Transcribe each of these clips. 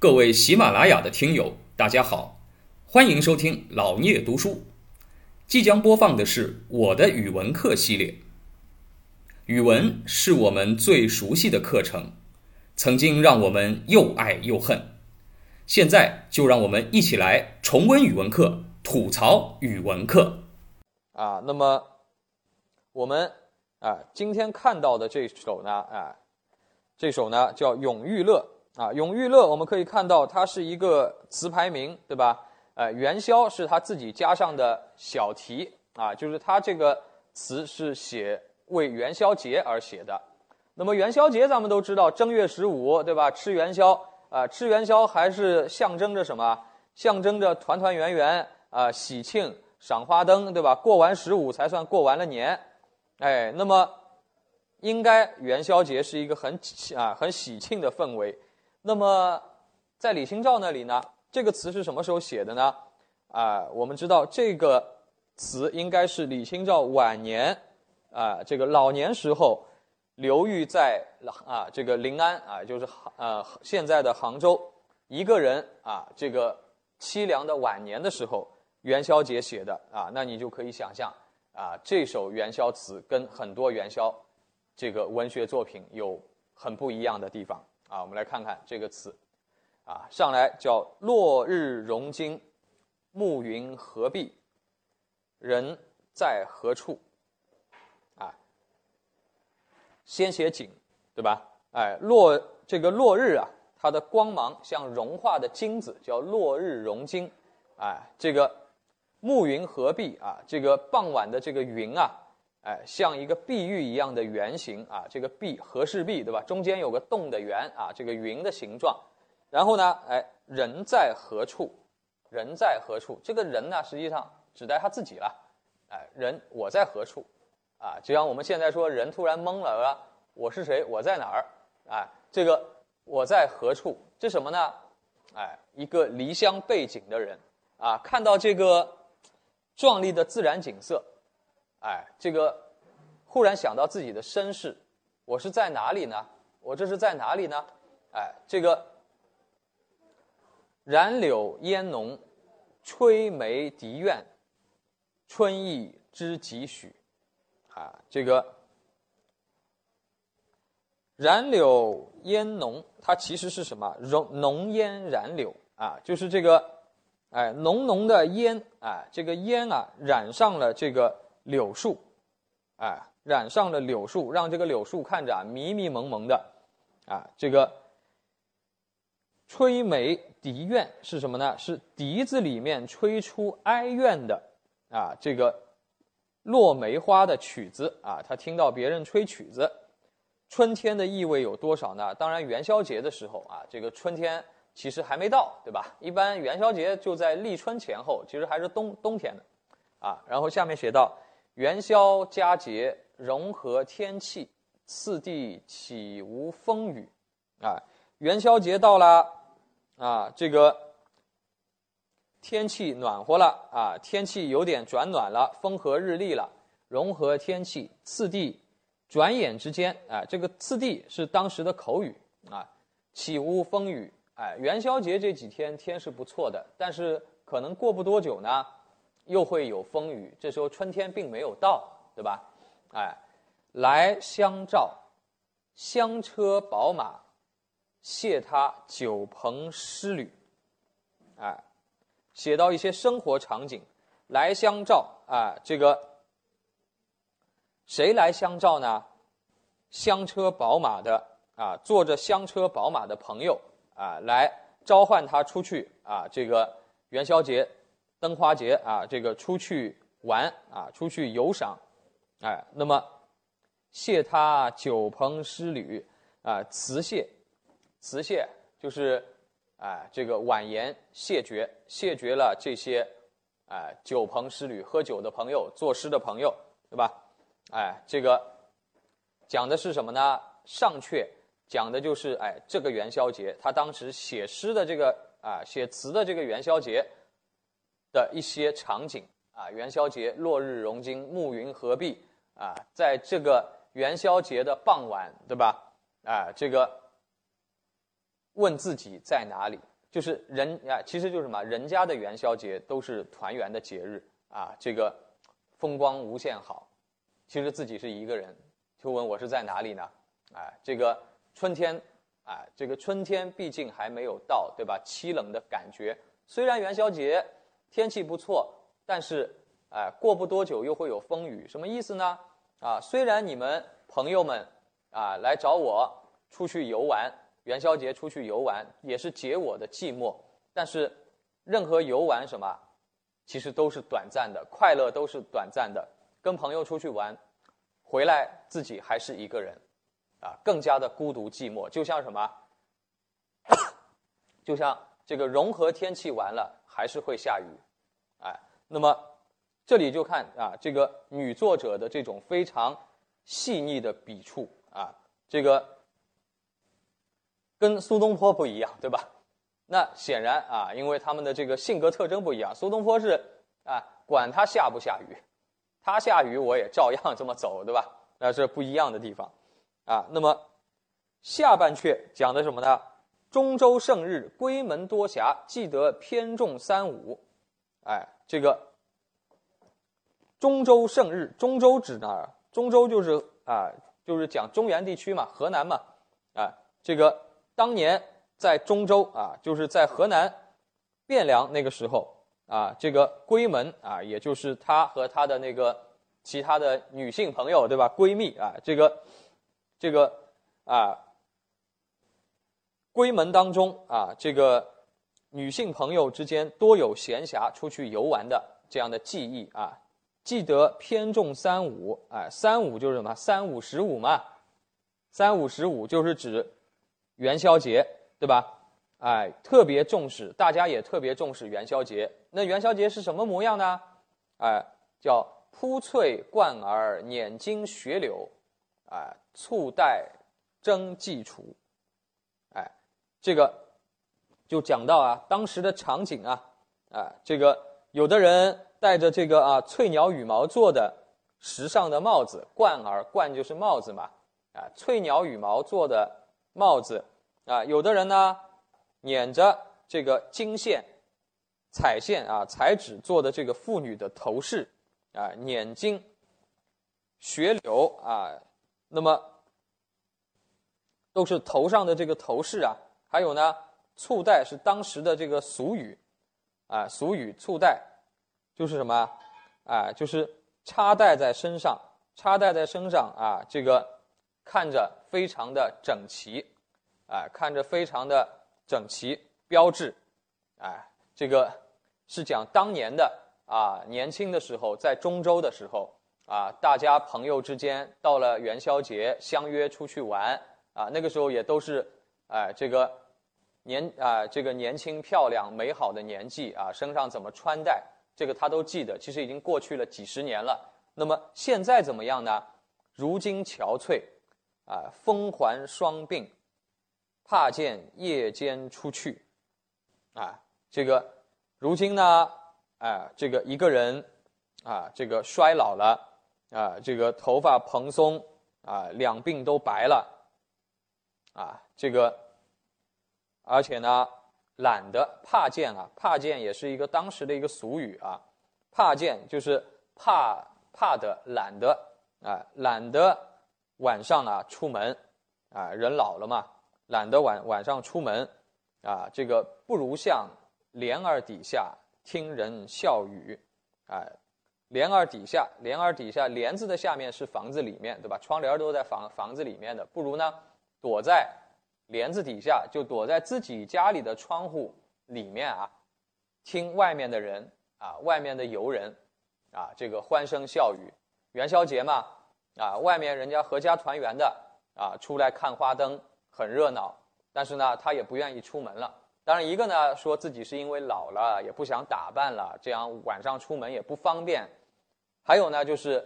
各位喜马拉雅的听友，大家好，欢迎收听老聂读书。即将播放的是我的语文课系列。语文是我们最熟悉的课程，曾经让我们又爱又恨。现在就让我们一起来重温语文课，吐槽语文课。啊，那么我们啊今天看到的这首呢，啊，这首呢叫《永遇乐》啊，《永遇乐》我们可以看到它是一个词牌名，对吧？呃，元宵是他自己加上的小题啊，就是他这个词是写为元宵节而写的。那么元宵节咱们都知道，正月十五，对吧？吃元宵啊，吃元宵还是象征着什么？象征着团团圆圆啊，喜庆，赏花灯，对吧？过完十五才算过完了年，哎，那么应该元宵节是一个很啊很喜庆的氛围。那么在李清照那里呢？这个词是什么时候写的呢？啊，我们知道这个词应该是李清照晚年啊，这个老年时候流寓在啊这个临安啊，就是呃现在的杭州，一个人啊这个凄凉的晚年的时候，元宵节写的啊，那你就可以想象啊，这首元宵词跟很多元宵这个文学作品有很不一样的地方啊。我们来看看这个词。啊，上来叫落日融金，暮云合璧，人在何处？啊，先写景，对吧？哎，落这个落日啊，它的光芒像融化的金子，叫落日融金。哎，这个暮云合璧啊，这个傍晚的这个云啊，哎，像一个碧玉一样的圆形啊，这个碧和氏璧，对吧？中间有个洞的圆啊，这个云的形状。然后呢？哎，人在何处？人在何处？这个人呢，实际上指代他自己了。哎，人我在何处？啊，就像我们现在说，人突然懵了，我是谁？我在哪儿？哎，这个我在何处？这什么呢？哎，一个离乡背井的人啊，看到这个壮丽的自然景色，哎，这个忽然想到自己的身世，我是在哪里呢？我这是在哪里呢？哎，这个。染柳烟浓，吹梅笛怨，春意知几许？啊，这个染柳烟浓，它其实是什么？浓浓烟染柳啊，就是这个，哎，浓浓的烟啊，这个烟啊，染上了这个柳树，哎，染上了柳树，让这个柳树看着啊迷迷蒙蒙的，啊，这个。吹梅笛怨是什么呢？是笛子里面吹出哀怨的啊，这个落梅花的曲子啊。他听到别人吹曲子，春天的意味有多少呢？当然，元宵节的时候啊，这个春天其实还没到，对吧？一般元宵节就在立春前后，其实还是冬冬天的啊。然后下面写到：元宵佳节融合天气，次第岂无风雨啊？元宵节到了。啊，这个天气暖和了啊，天气有点转暖了，风和日丽了，融合天气，次第，转眼之间啊，这个次第是当时的口语啊，起无风雨，哎，元宵节这几天天是不错的，但是可能过不多久呢，又会有风雨，这时候春天并没有到，对吧？哎，来相照，香车宝马。谢他酒朋诗侣，哎，写到一些生活场景，来相照啊，这个谁来相照呢？香车宝马的啊，坐着香车宝马的朋友啊，来召唤他出去啊，这个元宵节、灯花节啊，这个出去玩啊，出去游赏，哎，那么谢他酒朋诗侣啊，辞谢。辞谢就是，哎，这个婉言谢绝，谢绝了这些，哎，酒朋诗侣喝酒的朋友，作诗的朋友，对吧？哎，这个讲的是什么呢？上阙讲的就是，哎，这个元宵节，他当时写诗的这个啊，写词的这个元宵节的一些场景啊，元宵节落日融金，暮云合璧啊，在这个元宵节的傍晚，对吧？啊，这个。问自己在哪里，就是人啊，其实就是什么，人家的元宵节都是团圆的节日啊，这个风光无限好，其实自己是一个人，就问我是在哪里呢？啊，这个春天，啊，这个春天毕竟还没有到，对吧？凄冷的感觉，虽然元宵节天气不错，但是哎，过不多久又会有风雨，什么意思呢？啊，虽然你们朋友们啊来找我出去游玩。元宵节出去游玩也是解我的寂寞，但是任何游玩什么，其实都是短暂的，快乐都是短暂的。跟朋友出去玩，回来自己还是一个人，啊，更加的孤独寂寞。就像什么，就像这个融合天气完了还是会下雨，哎，那么这里就看啊，这个女作者的这种非常细腻的笔触啊，这个。跟苏东坡不一样，对吧？那显然啊，因为他们的这个性格特征不一样。苏东坡是啊，管他下不下雨，他下雨我也照样这么走，对吧？那是不一样的地方啊。那么下半阙讲的什么呢？中州胜日，闺门多暇，记得偏重三五。哎，这个中州胜日，中州指哪儿？中州就是啊，就是讲中原地区嘛，河南嘛，啊，这个。当年在中州啊，就是在河南汴梁那个时候啊，这个闺门啊，也就是她和她的那个其他的女性朋友，对吧？闺蜜啊，这个这个啊，闺门当中啊，这个女性朋友之间多有闲暇出去游玩的这样的记忆啊。记得偏重三五，哎，三五就是什么？三五十五嘛，三五十五就是指。元宵节，对吧？哎，特别重视，大家也特别重视元宵节。那元宵节是什么模样呢？哎，叫铺翠冠儿，碾金雪柳，哎，簇带争祭楚。这个就讲到啊，当时的场景啊，啊，这个有的人戴着这个啊翠鸟羽毛做的时尚的帽子，冠儿冠就是帽子嘛，啊，翠鸟羽毛做的。帽子啊，有的人呢，捻着这个金线、彩线啊、彩纸做的这个妇女的头饰啊，捻金、雪柳啊，那么都是头上的这个头饰啊。还有呢，簇带是当时的这个俗语啊，俗语簇带就是什么啊？就是插戴在身上，插戴在身上啊，这个。看着非常的整齐，啊，看着非常的整齐标志，哎，这个是讲当年的啊，年轻的时候在中州的时候啊，大家朋友之间到了元宵节相约出去玩啊，那个时候也都是哎，这个年啊，这个年轻漂亮美好的年纪啊，身上怎么穿戴，这个他都记得。其实已经过去了几十年了。那么现在怎么样呢？如今憔悴。啊，风环霜鬓，怕见夜间出去。啊，这个如今呢，啊，这个一个人，啊，这个衰老了，啊，这个头发蓬松，啊，两鬓都白了，啊，这个，而且呢，懒得怕见啊，怕见也是一个当时的一个俗语啊，怕见就是怕怕的懒得啊，懒得。晚上啊，出门，啊，人老了嘛，懒得晚晚上出门，啊，这个不如像帘儿底下听人笑语，哎，帘儿底下，帘儿底下，帘子的下面是房子里面，对吧？窗帘都在房房子里面的，不如呢，躲在帘子底下，就躲在自己家里的窗户里面啊，听外面的人啊，外面的游人，啊，这个欢声笑语，元宵节嘛。啊，外面人家阖家团圆的啊，出来看花灯很热闹，但是呢，他也不愿意出门了。当然，一个呢说自己是因为老了，也不想打扮了，这样晚上出门也不方便；还有呢，就是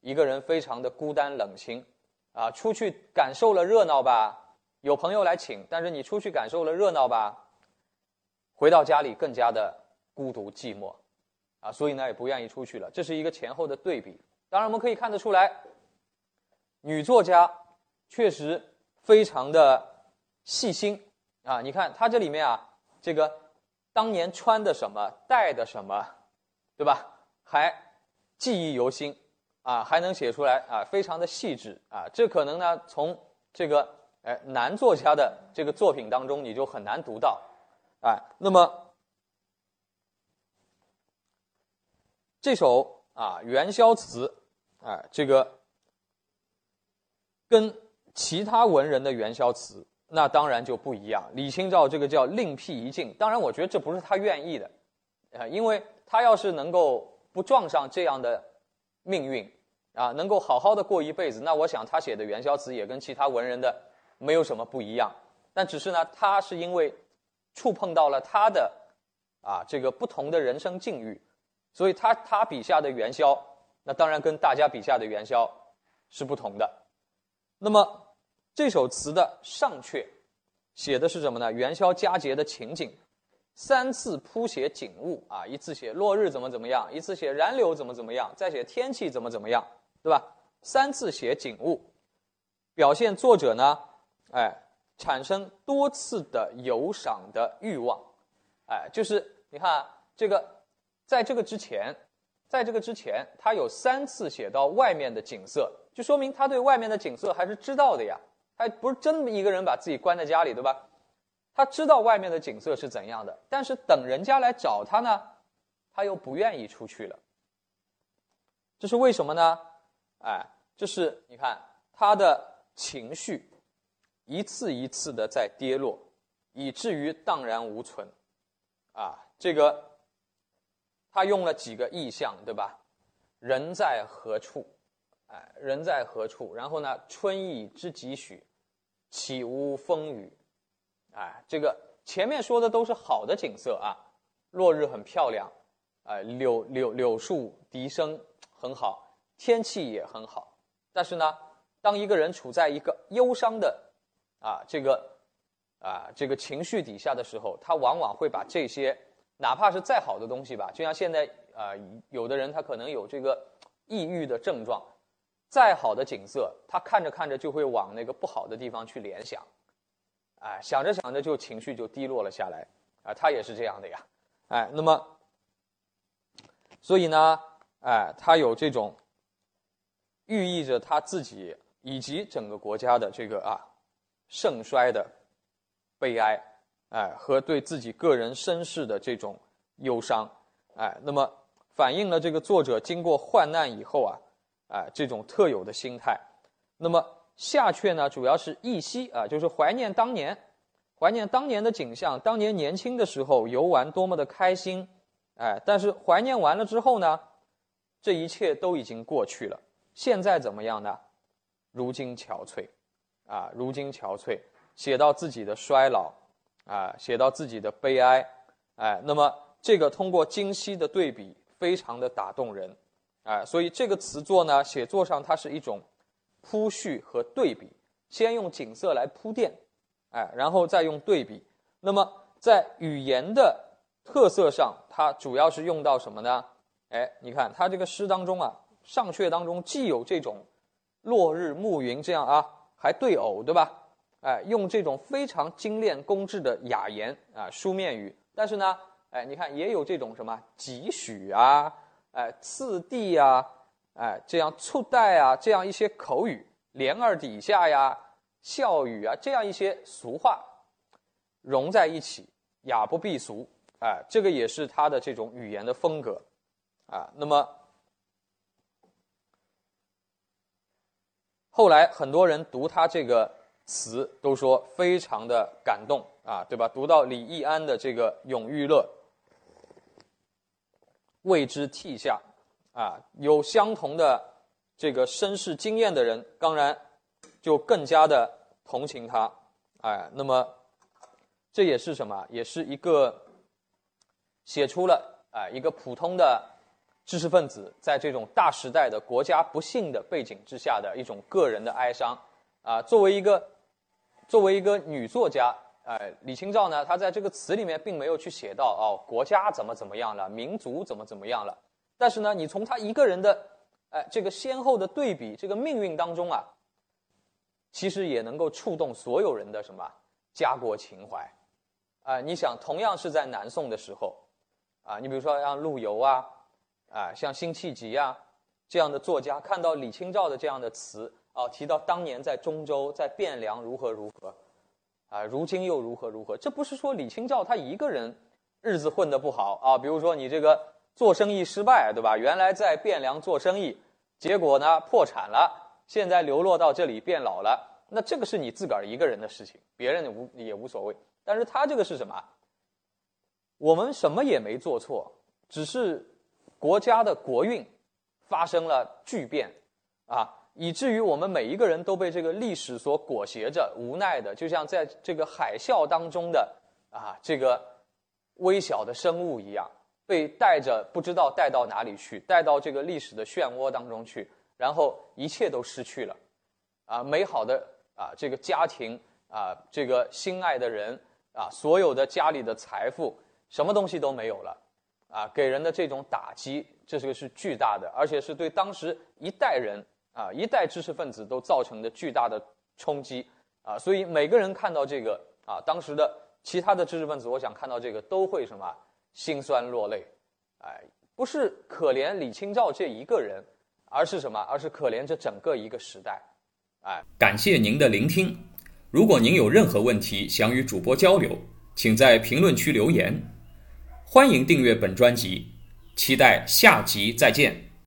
一个人非常的孤单冷清，啊，出去感受了热闹吧，有朋友来请，但是你出去感受了热闹吧，回到家里更加的孤独寂寞，啊，所以呢也不愿意出去了。这是一个前后的对比。当然，我们可以看得出来。女作家确实非常的细心啊，你看她这里面啊，这个当年穿的什么，戴的什么，对吧？还记忆犹新啊，还能写出来啊，非常的细致啊。这可能呢，从这个哎男作家的这个作品当中，你就很难读到，哎，那么这首啊元宵词，哎，这个跟其他文人的元宵词。那当然就不一样。李清照这个叫另辟一境，当然我觉得这不是他愿意的，啊，因为他要是能够不撞上这样的命运，啊，能够好好的过一辈子，那我想他写的元宵词也跟其他文人的没有什么不一样。但只是呢，他是因为触碰到了他的啊这个不同的人生境遇，所以他他笔下的元宵，那当然跟大家笔下的元宵是不同的。那么。这首词的上阙写的是什么呢？元宵佳节的情景，三次铺写景物啊，一次写落日怎么怎么样，一次写燃柳怎么怎么样，再写天气怎么怎么样，对吧？三次写景物，表现作者呢，哎，产生多次的游赏的欲望，哎，就是你看这个，在这个之前，在这个之前，他有三次写到外面的景色，就说明他对外面的景色还是知道的呀。他不是真一个人把自己关在家里，对吧？他知道外面的景色是怎样的，但是等人家来找他呢，他又不愿意出去了。这是为什么呢？哎，这是你看他的情绪一次一次的在跌落，以至于荡然无存。啊，这个他用了几个意象，对吧？人在何处？哎，人在何处？然后呢，春意知几许？岂无风雨？哎，这个前面说的都是好的景色啊，落日很漂亮，哎，柳柳柳树笛声很好，天气也很好。但是呢，当一个人处在一个忧伤的啊这个啊这个情绪底下的时候，他往往会把这些哪怕是再好的东西吧，就像现在啊有的人他可能有这个抑郁的症状。再好的景色，他看着看着就会往那个不好的地方去联想，哎，想着想着就情绪就低落了下来，啊，他也是这样的呀，哎，那么，所以呢，哎，他有这种寓意着他自己以及整个国家的这个啊盛衰的悲哀，哎，和对自己个人身世的这种忧伤，哎，那么反映了这个作者经过患难以后啊。哎，这种特有的心态。那么下阙呢，主要是忆昔啊，就是怀念当年，怀念当年的景象，当年年轻的时候游玩多么的开心。哎，但是怀念完了之后呢，这一切都已经过去了。现在怎么样呢？如今憔悴，啊，如今憔悴，写到自己的衰老，啊，写到自己的悲哀。哎，那么这个通过今昔的对比，非常的打动人。哎，所以这个词作呢，写作上它是一种铺叙和对比，先用景色来铺垫，哎，然后再用对比。那么在语言的特色上，它主要是用到什么呢？哎，你看它这个诗当中啊，上阙当中既有这种落日暮云这样啊，还对偶，对吧？哎，用这种非常精炼工致的雅言啊，书面语。但是呢，哎，你看也有这种什么几许啊。哎，次第啊，哎，这样促带啊，这样一些口语，连儿底下呀，笑语啊，这样一些俗话融在一起，雅不避俗，哎，这个也是他的这种语言的风格，啊，那么后来很多人读他这个词，都说非常的感动啊，对吧？读到李易安的这个《永遇乐》。为之涕下，啊，有相同的这个身世经验的人，当然就更加的同情他，哎，那么这也是什么？也是一个写出了啊一个普通的知识分子在这种大时代的国家不幸的背景之下的一种个人的哀伤，啊，作为一个作为一个女作家。哎，李清照呢？她在这个词里面并没有去写到哦，国家怎么怎么样了，民族怎么怎么样了。但是呢，你从他一个人的哎这个先后的对比，这个命运当中啊，其实也能够触动所有人的什么家国情怀。啊，你想，同样是在南宋的时候，啊，你比如说像陆游啊，啊，像辛弃疾啊这样的作家，看到李清照的这样的词，啊，提到当年在中州、在汴梁如何如何，啊，如今又如何如何，这不是说李清照他一个人日子混得不好啊，比如说你这个做生意失败，对吧？原来在汴梁做生意，结果呢破产了，现在流落到这里变老了，那这个是你自个儿一个人的事情，别人无也无所谓。但是他这个是什么？我们什么也没做错，只是国家的国运发生了巨变，啊，以至于我们每一个人都被这个历史所裹挟着，无奈的，就像在这个海啸当中的啊这个微小的生物一样，被带着不知道带到哪里去，带到这个历史的漩涡当中去，然后一切都失去了，啊，美好的啊这个家庭啊这个心爱的人。啊，所有的家里的财富，什么东西都没有了，啊，给人的这种打击，这是个是巨大的，而且是对当时一代人啊，一代知识分子都造成的巨大的冲击啊，所以每个人看到这个啊，当时的其他的知识分子，我想看到这个都会什么心酸落泪，哎，不是可怜李清照这一个人，而是什么？而是可怜这整个一个时代，哎，感谢您的聆听。如果您有任何问题想与主播交流，请在评论区留言。欢迎订阅本专辑，期待下集再见。